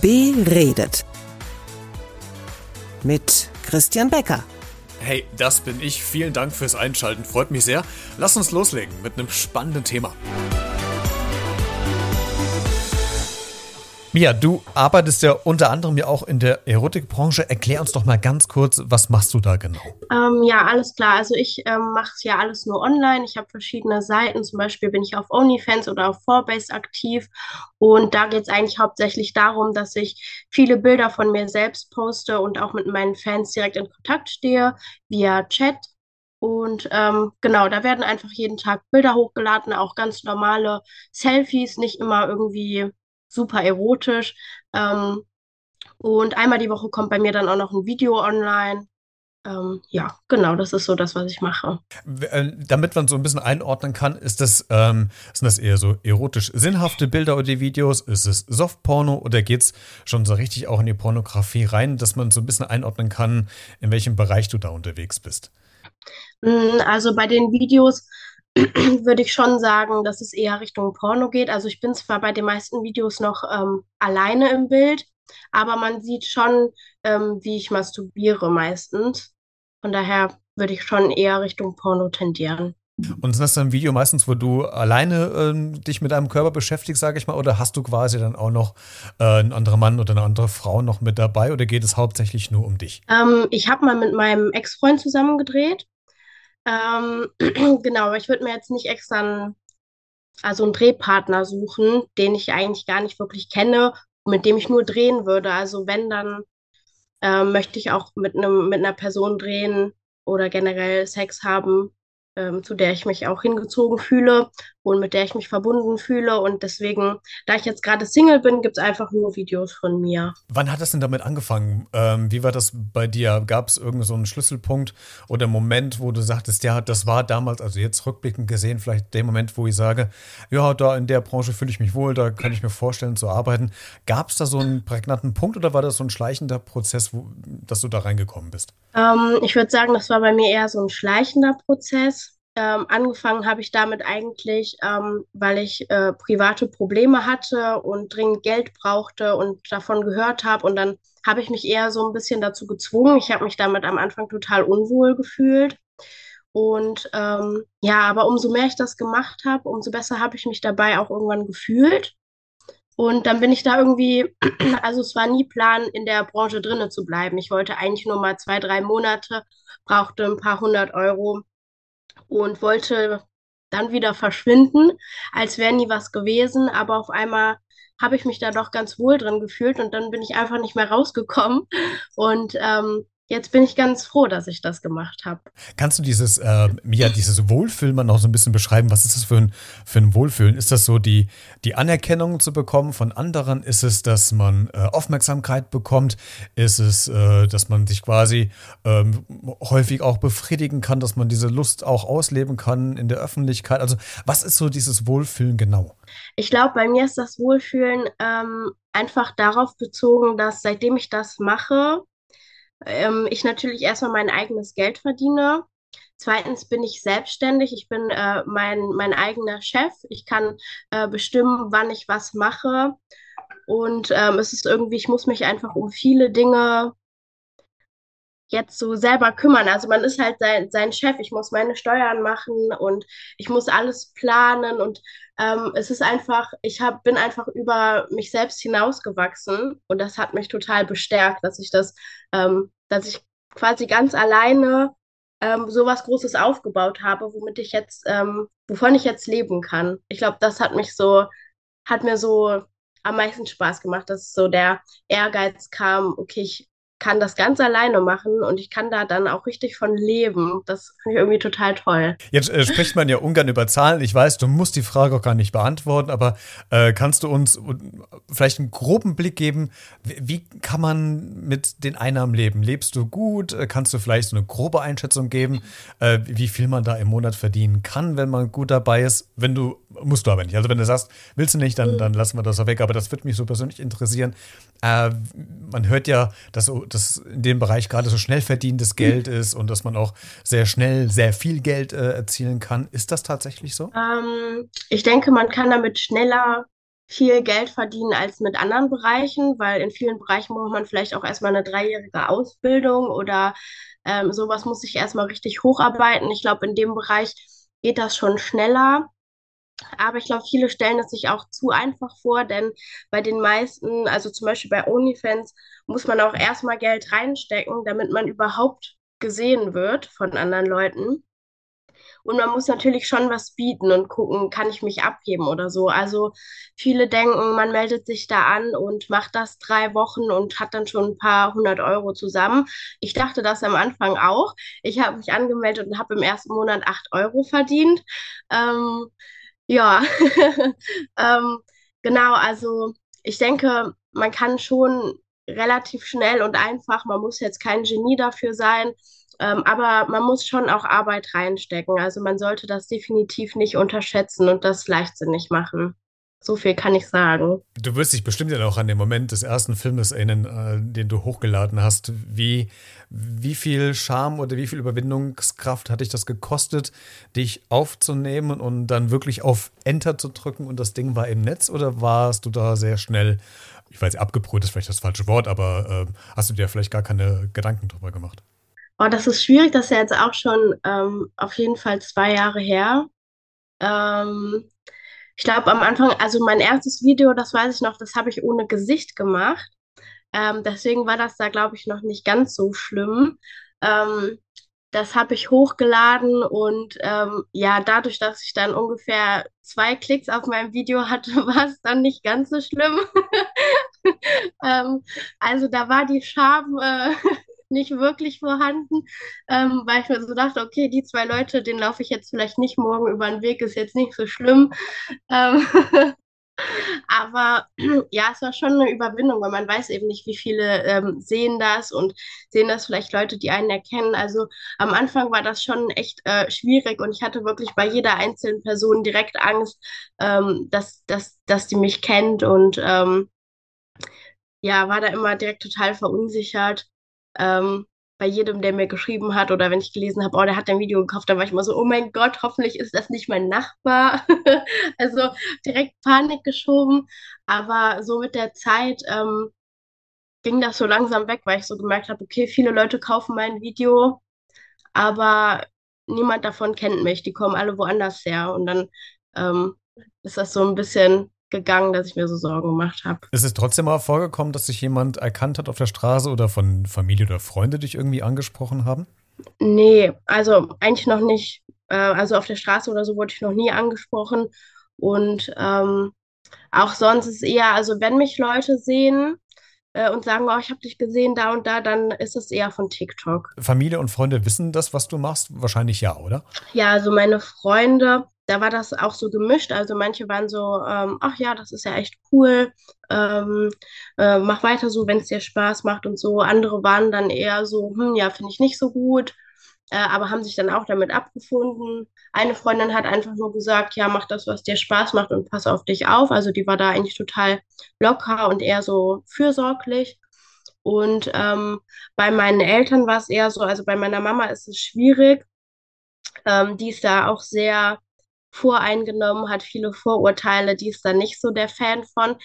Beredet. Mit Christian Becker. Hey, das bin ich. Vielen Dank fürs Einschalten. Freut mich sehr. Lass uns loslegen mit einem spannenden Thema. Mia, du arbeitest ja unter anderem ja auch in der Erotikbranche. Erklär uns doch mal ganz kurz, was machst du da genau? Ähm, ja, alles klar. Also ich ähm, mache es ja alles nur online. Ich habe verschiedene Seiten. Zum Beispiel bin ich auf OnlyFans oder auf Forbase aktiv. Und da geht es eigentlich hauptsächlich darum, dass ich viele Bilder von mir selbst poste und auch mit meinen Fans direkt in Kontakt stehe, via Chat. Und ähm, genau, da werden einfach jeden Tag Bilder hochgeladen, auch ganz normale Selfies, nicht immer irgendwie super erotisch. Ähm, und einmal die Woche kommt bei mir dann auch noch ein Video online. Ähm, ja, genau, das ist so das, was ich mache. Äh, damit man so ein bisschen einordnen kann, ist das, ähm, sind das eher so erotisch sinnhafte Bilder oder die Videos? Ist es Softporno oder geht es schon so richtig auch in die Pornografie rein, dass man so ein bisschen einordnen kann, in welchem Bereich du da unterwegs bist? Mm, also bei den Videos würde ich schon sagen, dass es eher Richtung Porno geht. Also ich bin zwar bei den meisten Videos noch ähm, alleine im Bild, aber man sieht schon, ähm, wie ich masturbiere meistens. Von daher würde ich schon eher Richtung Porno tendieren. Und ist das dann ein Video meistens, wo du alleine ähm, dich mit deinem Körper beschäftigst, sage ich mal, oder hast du quasi dann auch noch äh, einen anderen Mann oder eine andere Frau noch mit dabei oder geht es hauptsächlich nur um dich? Ähm, ich habe mal mit meinem Ex-Freund zusammen gedreht ähm, genau, aber ich würde mir jetzt nicht extra einen, also einen Drehpartner suchen, den ich eigentlich gar nicht wirklich kenne, mit dem ich nur drehen würde. Also wenn, dann äh, möchte ich auch mit einem, mit einer Person drehen oder generell Sex haben, ähm, zu der ich mich auch hingezogen fühle und mit der ich mich verbunden fühle. Und deswegen, da ich jetzt gerade Single bin, gibt es einfach nur Videos von mir. Wann hat das denn damit angefangen? Ähm, wie war das bei dir? Gab es irgendeinen so einen Schlüsselpunkt oder Moment, wo du sagtest, ja, das war damals, also jetzt rückblickend gesehen, vielleicht der Moment, wo ich sage, ja, da in der Branche fühle ich mich wohl, da kann ich mir vorstellen zu arbeiten. Gab es da so einen prägnanten Punkt oder war das so ein schleichender Prozess, wo, dass du da reingekommen bist? Ähm, ich würde sagen, das war bei mir eher so ein schleichender Prozess. Ähm, angefangen habe ich damit eigentlich, ähm, weil ich äh, private Probleme hatte und dringend Geld brauchte und davon gehört habe. Und dann habe ich mich eher so ein bisschen dazu gezwungen. Ich habe mich damit am Anfang total unwohl gefühlt. Und ähm, ja, aber umso mehr ich das gemacht habe, umso besser habe ich mich dabei auch irgendwann gefühlt. Und dann bin ich da irgendwie, also es war nie Plan, in der Branche drinnen zu bleiben. Ich wollte eigentlich nur mal zwei, drei Monate, brauchte ein paar hundert Euro und wollte dann wieder verschwinden, als wäre nie was gewesen. Aber auf einmal habe ich mich da doch ganz wohl drin gefühlt und dann bin ich einfach nicht mehr rausgekommen. Und ähm, jetzt bin ich ganz froh, dass ich das gemacht habe. Kannst du dieses, äh, Mia, dieses Wohlfühlen mal noch so ein bisschen beschreiben? Was ist das für ein, für ein Wohlfühlen? Ist das so die, die Anerkennung zu bekommen von anderen? Ist es, dass man äh, Aufmerksamkeit bekommt? Ist es, äh, dass man sich quasi ähm, häufig auch befriedigen kann, dass man diese Lust auch ausleben kann in der Öffentlichkeit? Also was ist so dieses Wohlfühlen genau? Ich glaube, bei mir ist das Wohlfühlen ähm, einfach darauf bezogen, dass seitdem ich das mache, ähm, ich natürlich erstmal mein eigenes Geld verdiene. Zweitens bin ich selbstständig. Ich bin äh, mein, mein eigener Chef. Ich kann äh, bestimmen, wann ich was mache. Und ähm, es ist irgendwie, ich muss mich einfach um viele Dinge jetzt so selber kümmern. Also man ist halt sein, sein Chef, ich muss meine Steuern machen und ich muss alles planen und ähm, es ist einfach, ich hab, bin einfach über mich selbst hinausgewachsen und das hat mich total bestärkt, dass ich das, ähm, dass ich quasi ganz alleine ähm, so was Großes aufgebaut habe, womit ich jetzt, ähm, wovon ich jetzt leben kann. Ich glaube, das hat mich so, hat mir so am meisten Spaß gemacht, dass so der Ehrgeiz kam, okay, ich kann das ganz alleine machen und ich kann da dann auch richtig von leben. Das finde ich irgendwie total toll. Jetzt äh, spricht man ja ungern über Zahlen. Ich weiß, du musst die Frage auch gar nicht beantworten, aber äh, kannst du uns vielleicht einen groben Blick geben, wie, kann man mit den Einnahmen leben? Lebst du gut? Äh, kannst du vielleicht so eine grobe Einschätzung geben, äh, wie viel man da im Monat verdienen kann, wenn man gut dabei ist? Wenn du, musst du aber nicht. Also wenn du sagst, willst du nicht, dann, dann lassen wir das auch weg. Aber das würde mich so persönlich interessieren. Äh, man hört ja, dass so so, dass in dem Bereich gerade so schnell verdientes Geld ist und dass man auch sehr schnell sehr viel Geld äh, erzielen kann. Ist das tatsächlich so? Ähm, ich denke, man kann damit schneller viel Geld verdienen als mit anderen Bereichen, weil in vielen Bereichen braucht man vielleicht auch erstmal eine dreijährige Ausbildung oder ähm, sowas muss sich erstmal richtig hocharbeiten. Ich glaube, in dem Bereich geht das schon schneller. Aber ich glaube, viele stellen es sich auch zu einfach vor, denn bei den meisten, also zum Beispiel bei OnlyFans, muss man auch erstmal Geld reinstecken, damit man überhaupt gesehen wird von anderen Leuten. Und man muss natürlich schon was bieten und gucken, kann ich mich abheben oder so. Also viele denken, man meldet sich da an und macht das drei Wochen und hat dann schon ein paar hundert Euro zusammen. Ich dachte das am Anfang auch. Ich habe mich angemeldet und habe im ersten Monat acht Euro verdient. Ähm, ja, ähm, genau, also ich denke, man kann schon relativ schnell und einfach, man muss jetzt kein Genie dafür sein, ähm, aber man muss schon auch Arbeit reinstecken. Also man sollte das definitiv nicht unterschätzen und das leichtsinnig machen. So viel kann ich sagen. Du wirst dich bestimmt ja auch an den Moment des ersten Filmes erinnern, äh, den du hochgeladen hast. Wie, wie viel Charme oder wie viel Überwindungskraft hat dich das gekostet, dich aufzunehmen und dann wirklich auf Enter zu drücken und das Ding war im Netz? Oder warst du da sehr schnell, ich weiß, abgebrüht ist vielleicht das falsche Wort, aber äh, hast du dir vielleicht gar keine Gedanken drüber gemacht? Oh, das ist schwierig, das ist ja jetzt auch schon ähm, auf jeden Fall zwei Jahre her. Ähm, ich glaube am Anfang, also mein erstes Video, das weiß ich noch, das habe ich ohne Gesicht gemacht. Ähm, deswegen war das da, glaube ich, noch nicht ganz so schlimm. Ähm, das habe ich hochgeladen und ähm, ja, dadurch, dass ich dann ungefähr zwei Klicks auf meinem Video hatte, war es dann nicht ganz so schlimm. ähm, also da war die Scham äh, nicht wirklich vorhanden, ähm, weil ich mir so dachte, okay, die zwei Leute, denen laufe ich jetzt vielleicht nicht morgen über den Weg, ist jetzt nicht so schlimm. Ähm, aber ja, es war schon eine Überwindung, weil man weiß eben nicht, wie viele ähm, sehen das und sehen das vielleicht Leute, die einen erkennen. Also am Anfang war das schon echt äh, schwierig und ich hatte wirklich bei jeder einzelnen Person direkt Angst, ähm, dass, dass, dass die mich kennt und ähm, ja, war da immer direkt total verunsichert. Ähm, bei jedem, der mir geschrieben hat oder wenn ich gelesen habe, oh, der hat ein Video gekauft, dann war ich immer so, oh mein Gott, hoffentlich ist das nicht mein Nachbar. also direkt Panik geschoben. Aber so mit der Zeit ähm, ging das so langsam weg, weil ich so gemerkt habe, okay, viele Leute kaufen mein Video, aber niemand davon kennt mich. Die kommen alle woanders her. Und dann ähm, ist das so ein bisschen gegangen, dass ich mir so Sorgen gemacht habe. Ist es trotzdem mal vorgekommen, dass sich jemand erkannt hat auf der Straße oder von Familie oder Freunde dich irgendwie angesprochen haben? Nee, also eigentlich noch nicht. Äh, also auf der Straße oder so wurde ich noch nie angesprochen. Und ähm, auch sonst ist es eher, also wenn mich Leute sehen, äh, und sagen, oh, ich habe dich gesehen da und da, dann ist es eher von TikTok. Familie und Freunde wissen das, was du machst? Wahrscheinlich ja, oder? Ja, also meine Freunde, da war das auch so gemischt. Also manche waren so, ähm, ach ja, das ist ja echt cool, ähm, äh, mach weiter so, wenn es dir Spaß macht und so. Andere waren dann eher so, hm, ja, finde ich nicht so gut, äh, aber haben sich dann auch damit abgefunden. Eine Freundin hat einfach nur gesagt, ja, mach das, was dir Spaß macht und pass auf dich auf. Also die war da eigentlich total locker und eher so fürsorglich. Und ähm, bei meinen Eltern war es eher so, also bei meiner Mama ist es schwierig. Ähm, die ist da auch sehr voreingenommen, hat viele Vorurteile, die ist da nicht so der Fan von.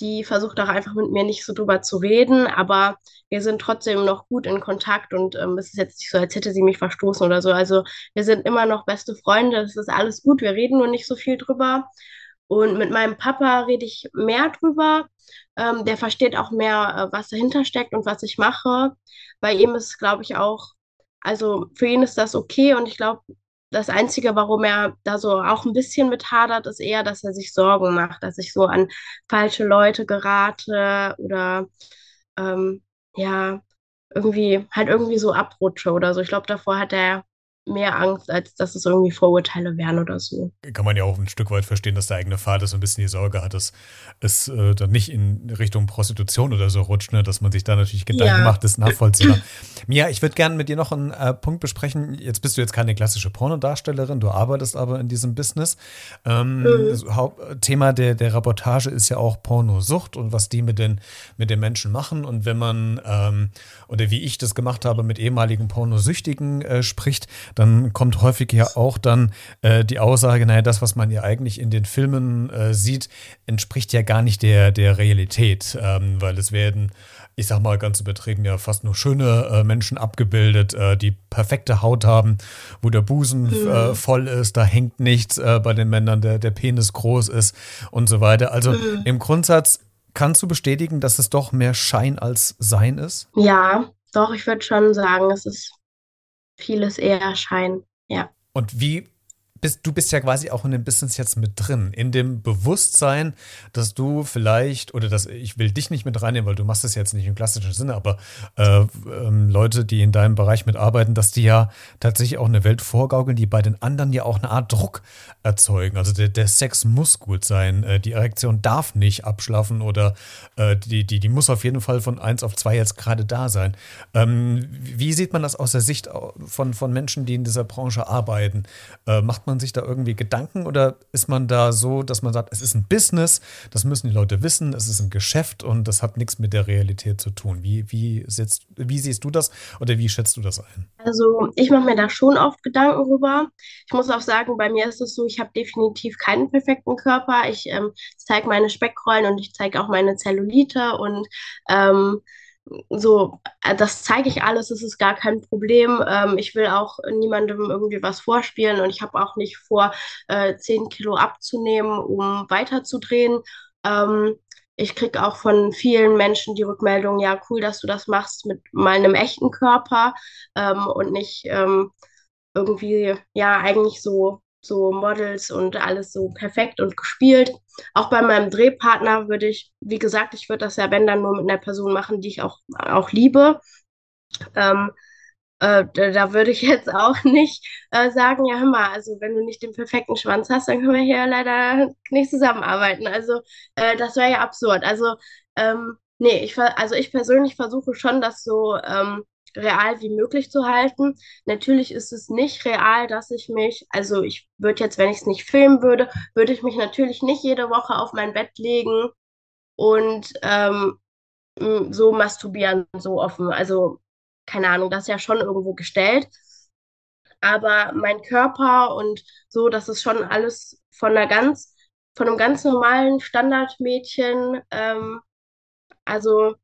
Die versucht auch einfach mit mir nicht so drüber zu reden, aber wir sind trotzdem noch gut in Kontakt und ähm, es ist jetzt nicht so, als hätte sie mich verstoßen oder so. Also wir sind immer noch beste Freunde, es ist alles gut, wir reden nur nicht so viel drüber. Und mit meinem Papa rede ich mehr drüber. Ähm, der versteht auch mehr, äh, was dahinter steckt und was ich mache. Bei ihm ist, glaube ich, auch, also für ihn ist das okay und ich glaube, das Einzige, warum er da so auch ein bisschen mit hadert, ist eher, dass er sich Sorgen macht, dass ich so an falsche Leute gerate oder ähm, ja, irgendwie halt irgendwie so abrutsche oder so. Ich glaube, davor hat er mehr Angst, als dass es irgendwie Vorurteile wären oder so. Kann man ja auch ein Stück weit verstehen, dass der eigene Vater so ein bisschen die Sorge hat, dass es äh, dann nicht in Richtung Prostitution oder so rutscht, ne? dass man sich da natürlich Gedanken ja. macht, ist nachvollziehbar. Mia, ich würde gerne mit dir noch einen äh, Punkt besprechen. Jetzt bist du jetzt keine klassische Pornodarstellerin, du arbeitest aber in diesem Business. Ähm, mhm. Hauptthema der, der Reportage ist ja auch Pornosucht und was die mit den, mit den Menschen machen. Und wenn man, ähm, oder wie ich das gemacht habe, mit ehemaligen Pornosüchtigen äh, spricht, dann kommt häufig ja auch dann äh, die Aussage, naja, das, was man ja eigentlich in den Filmen äh, sieht, entspricht ja gar nicht der, der Realität, ähm, weil es werden ich sag mal ganz übertrieben, ja fast nur schöne äh, Menschen abgebildet, äh, die perfekte Haut haben, wo der Busen mhm. äh, voll ist, da hängt nichts äh, bei den Männern, der, der Penis groß ist und so weiter. Also mhm. im Grundsatz kannst du bestätigen, dass es doch mehr Schein als Sein ist? Ja, doch, ich würde schon sagen, es ist vieles eher Schein, ja. Und wie bist, du bist ja quasi auch in dem Business jetzt mit drin, in dem Bewusstsein, dass du vielleicht, oder dass ich will dich nicht mit reinnehmen, weil du machst das jetzt nicht im klassischen Sinne, aber äh, ähm, Leute, die in deinem Bereich mitarbeiten, dass die ja tatsächlich auch eine Welt vorgaukeln, die bei den anderen ja auch eine Art Druck erzeugen. Also der, der Sex muss gut sein, äh, die Erektion darf nicht abschlafen oder äh, die, die, die muss auf jeden Fall von eins auf zwei jetzt gerade da sein. Ähm, wie sieht man das aus der Sicht von, von Menschen, die in dieser Branche arbeiten? Äh, macht man man sich da irgendwie Gedanken oder ist man da so, dass man sagt, es ist ein Business, das müssen die Leute wissen, es ist ein Geschäft und das hat nichts mit der Realität zu tun? Wie, wie, setzt, wie siehst du das oder wie schätzt du das ein? Also ich mache mir da schon oft Gedanken drüber. Ich muss auch sagen, bei mir ist es so, ich habe definitiv keinen perfekten Körper. Ich ähm, zeige meine Speckrollen und ich zeige auch meine Zellulite und ähm, so, äh, das zeige ich alles, das ist gar kein Problem. Ähm, ich will auch niemandem irgendwie was vorspielen und ich habe auch nicht vor, äh, 10 Kilo abzunehmen, um weiterzudrehen. Ähm, ich kriege auch von vielen Menschen die Rückmeldung, ja, cool, dass du das machst mit meinem echten Körper ähm, und nicht ähm, irgendwie, ja, eigentlich so so Models und alles so perfekt und gespielt. Auch bei meinem Drehpartner würde ich, wie gesagt, ich würde das ja, wenn dann nur mit einer Person machen, die ich auch, auch liebe. Ähm, äh, da, würde ich jetzt auch nicht äh, sagen, ja, hör mal, also wenn du nicht den perfekten Schwanz hast, dann können wir hier leider nicht zusammenarbeiten. Also äh, das wäre ja absurd. Also ähm, nee, ich, also ich persönlich versuche schon, das so ähm, real wie möglich zu halten. Natürlich ist es nicht real, dass ich mich, also ich würde jetzt, wenn ich es nicht filmen würde, würde ich mich natürlich nicht jede Woche auf mein Bett legen und ähm, so masturbieren, so offen. Also keine Ahnung, das ist ja schon irgendwo gestellt. Aber mein Körper und so, das ist schon alles von einer ganz, von einem ganz normalen Standardmädchen. Ähm, also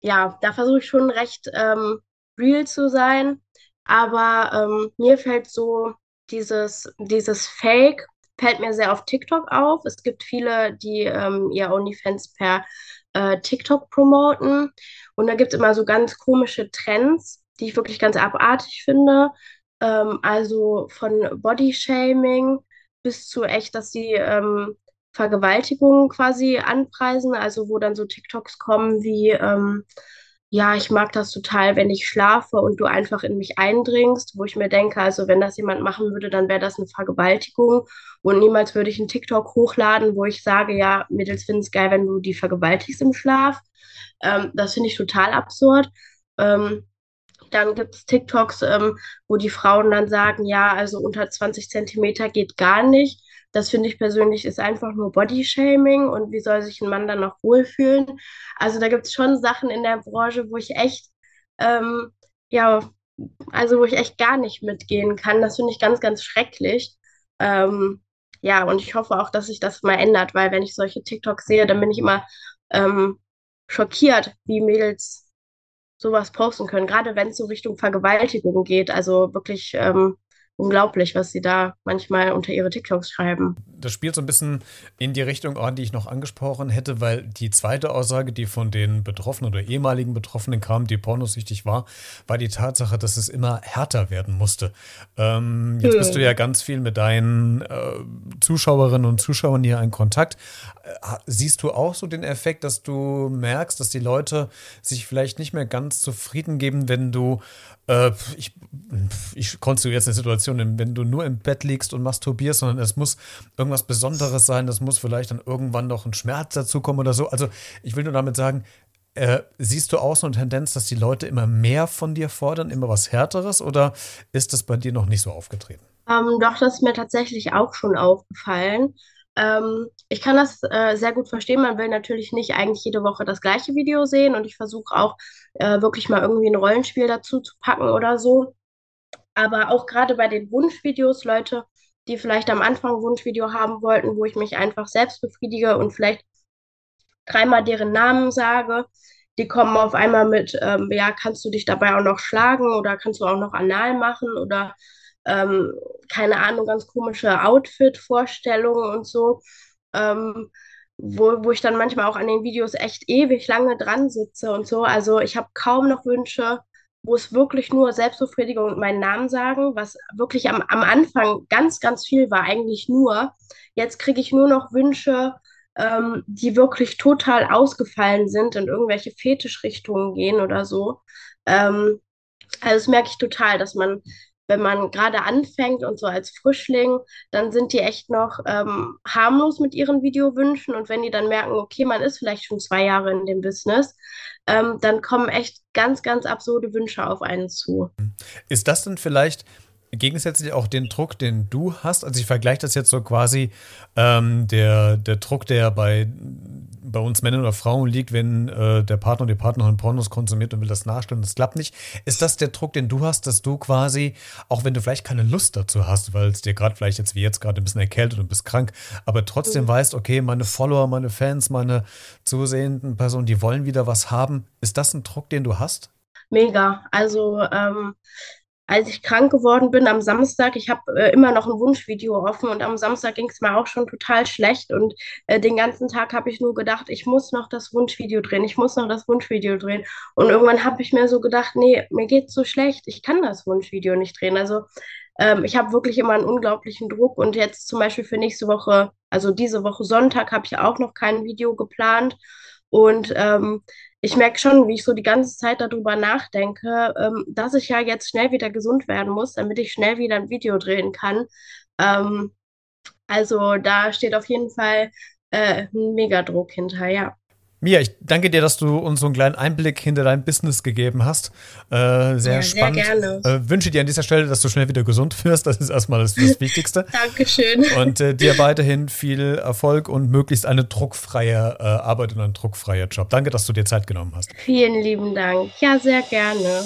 ja, da versuche ich schon recht ähm, real zu sein. Aber ähm, mir fällt so dieses, dieses Fake, fällt mir sehr auf TikTok auf. Es gibt viele, die ähm, ihr OnlyFans per äh, TikTok promoten. Und da gibt es immer so ganz komische Trends, die ich wirklich ganz abartig finde. Ähm, also von Bodyshaming bis zu echt, dass die ähm, Vergewaltigungen quasi anpreisen, also wo dann so TikToks kommen wie, ähm, ja, ich mag das total, wenn ich schlafe und du einfach in mich eindringst, wo ich mir denke, also wenn das jemand machen würde, dann wäre das eine Vergewaltigung und niemals würde ich einen TikTok hochladen, wo ich sage, ja, Mädels finden es geil, wenn du die vergewaltigst im Schlaf. Ähm, das finde ich total absurd. Ähm, dann gibt es TikToks, ähm, wo die Frauen dann sagen, ja, also unter 20 Zentimeter geht gar nicht. Das finde ich persönlich ist einfach nur Bodyshaming und wie soll sich ein Mann dann noch wohlfühlen? Also da gibt es schon Sachen in der Branche, wo ich echt, ähm, ja, also wo ich echt gar nicht mitgehen kann. Das finde ich ganz, ganz schrecklich. Ähm, ja, und ich hoffe auch, dass sich das mal ändert, weil wenn ich solche TikToks sehe, dann bin ich immer ähm, schockiert, wie Mädels sowas posten können, gerade wenn es so Richtung Vergewaltigung geht. Also wirklich ähm, unglaublich, was sie da manchmal unter ihre TikToks schreiben. Das spielt so ein bisschen in die Richtung an, die ich noch angesprochen hätte, weil die zweite Aussage, die von den Betroffenen oder ehemaligen Betroffenen kam, die pornosüchtig war, war die Tatsache, dass es immer härter werden musste. Ähm, jetzt hm. bist du ja ganz viel mit deinen äh, Zuschauerinnen und Zuschauern hier in Kontakt. Äh, siehst du auch so den Effekt, dass du merkst, dass die Leute sich vielleicht nicht mehr ganz zufrieden geben, wenn du äh, ich, ich konstruiere jetzt eine Situation, wenn du nur im Bett liegst und masturbierst, sondern es muss irgendwas Besonderes sein, das muss vielleicht dann irgendwann noch ein Schmerz dazukommen oder so. Also ich will nur damit sagen, äh, siehst du auch so eine Tendenz, dass die Leute immer mehr von dir fordern, immer was Härteres oder ist das bei dir noch nicht so aufgetreten? Ähm, doch, das ist mir tatsächlich auch schon aufgefallen. Ähm, ich kann das äh, sehr gut verstehen. Man will natürlich nicht eigentlich jede Woche das gleiche Video sehen und ich versuche auch äh, wirklich mal irgendwie ein Rollenspiel dazu zu packen oder so. Aber auch gerade bei den Wunschvideos, Leute, die vielleicht am Anfang ein Wunschvideo haben wollten, wo ich mich einfach selbst befriedige und vielleicht dreimal deren Namen sage, die kommen auf einmal mit, ähm, ja, kannst du dich dabei auch noch schlagen oder kannst du auch noch anal machen oder ähm, keine Ahnung, ganz komische Outfit-Vorstellungen und so, ähm, wo, wo ich dann manchmal auch an den Videos echt ewig lange dran sitze und so. Also ich habe kaum noch Wünsche, wo es wirklich nur Selbstbefriedigung und meinen Namen sagen, was wirklich am, am Anfang ganz, ganz viel war, eigentlich nur. Jetzt kriege ich nur noch Wünsche, ähm, die wirklich total ausgefallen sind, in irgendwelche Fetischrichtungen gehen oder so. Ähm, also das merke ich total, dass man wenn man gerade anfängt und so als Frischling, dann sind die echt noch ähm, harmlos mit ihren Videowünschen. Und wenn die dann merken, okay, man ist vielleicht schon zwei Jahre in dem Business, ähm, dann kommen echt ganz, ganz absurde Wünsche auf einen zu. Ist das denn vielleicht gegensätzlich auch den Druck, den du hast? Also ich vergleiche das jetzt so quasi ähm, der, der Druck, der bei, bei uns Männern oder Frauen liegt, wenn äh, der Partner oder die Partnerin Pornos konsumiert und will das nachstellen, das klappt nicht. Ist das der Druck, den du hast, dass du quasi, auch wenn du vielleicht keine Lust dazu hast, weil es dir gerade vielleicht jetzt wie jetzt gerade ein bisschen erkältet und bist krank, aber trotzdem mhm. weißt, okay, meine Follower, meine Fans, meine zusehenden Personen, die wollen wieder was haben. Ist das ein Druck, den du hast? Mega. Also ähm, als ich krank geworden bin am Samstag, ich habe äh, immer noch ein Wunschvideo offen und am Samstag ging es mir auch schon total schlecht und äh, den ganzen Tag habe ich nur gedacht, ich muss noch das Wunschvideo drehen, ich muss noch das Wunschvideo drehen und irgendwann habe ich mir so gedacht, nee, mir geht's so schlecht, ich kann das Wunschvideo nicht drehen. Also ähm, ich habe wirklich immer einen unglaublichen Druck und jetzt zum Beispiel für nächste Woche, also diese Woche Sonntag, habe ich auch noch kein Video geplant und ähm, ich merke schon, wie ich so die ganze Zeit darüber nachdenke, ähm, dass ich ja jetzt schnell wieder gesund werden muss, damit ich schnell wieder ein Video drehen kann. Ähm, also da steht auf jeden Fall äh, ein Megadruck hinter, ja. Mia, ich danke dir, dass du uns so einen kleinen Einblick hinter dein Business gegeben hast. Äh, sehr ja, spannend. Sehr gerne. Äh, wünsche dir an dieser Stelle, dass du schnell wieder gesund wirst. Das ist erstmal das, das Wichtigste. Dankeschön. Und äh, dir weiterhin viel Erfolg und möglichst eine druckfreie äh, Arbeit und ein druckfreier Job. Danke, dass du dir Zeit genommen hast. Vielen lieben Dank. Ja, sehr gerne.